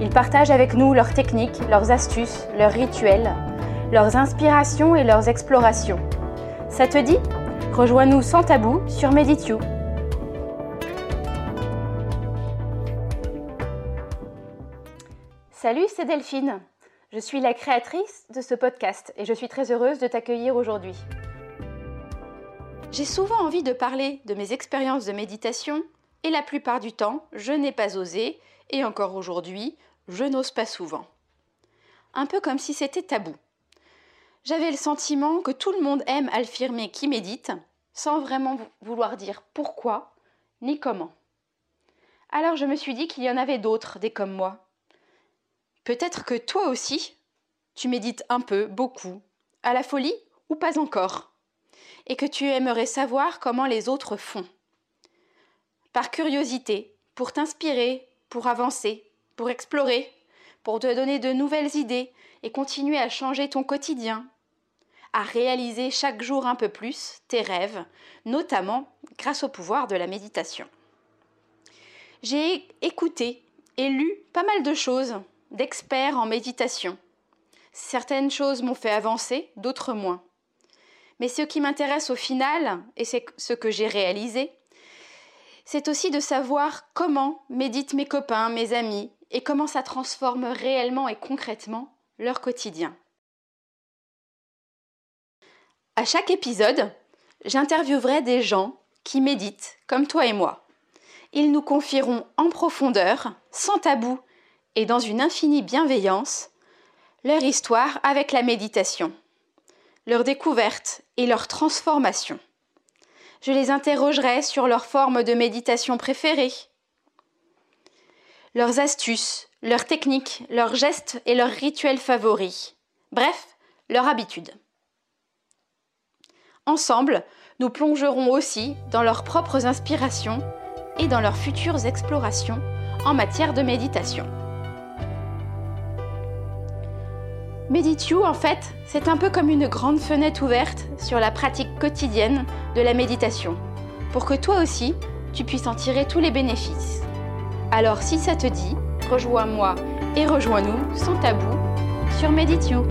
Ils partagent avec nous leurs techniques, leurs astuces, leurs rituels, leurs inspirations et leurs explorations. Ça te dit? Rejoins-nous sans tabou sur Meditio. Salut, c'est Delphine. Je suis la créatrice de ce podcast et je suis très heureuse de t'accueillir aujourd'hui. J'ai souvent envie de parler de mes expériences de méditation et la plupart du temps, je n'ai pas osé et encore aujourd'hui, je n'ose pas souvent. Un peu comme si c'était tabou. J'avais le sentiment que tout le monde aime affirmer qui médite, sans vraiment vouloir dire pourquoi ni comment. Alors je me suis dit qu'il y en avait d'autres, des comme moi. Peut-être que toi aussi, tu médites un peu, beaucoup, à la folie ou pas encore, et que tu aimerais savoir comment les autres font. Par curiosité, pour t'inspirer, pour avancer, pour explorer, pour te donner de nouvelles idées et continuer à changer ton quotidien, à réaliser chaque jour un peu plus tes rêves, notamment grâce au pouvoir de la méditation. J'ai écouté et lu pas mal de choses d'experts en méditation. Certaines choses m'ont fait avancer, d'autres moins. Mais ce qui m'intéresse au final, et c'est ce que j'ai réalisé, c'est aussi de savoir comment méditent mes copains, mes amis, et comment ça transforme réellement et concrètement leur quotidien. À chaque épisode, j'interviewerai des gens qui méditent comme toi et moi. Ils nous confieront en profondeur, sans tabou et dans une infinie bienveillance, leur histoire avec la méditation, leur découverte et leur transformation. Je les interrogerai sur leur forme de méditation préférée, leurs astuces, leurs techniques, leurs gestes et leurs rituels favoris. Bref, leur habitude. Ensemble, nous plongerons aussi dans leurs propres inspirations et dans leurs futures explorations en matière de méditation. Meditio, en fait, c'est un peu comme une grande fenêtre ouverte sur la pratique quotidienne de la méditation, pour que toi aussi, tu puisses en tirer tous les bénéfices. Alors si ça te dit, rejoins-moi et rejoins-nous sans tabou sur Meditio.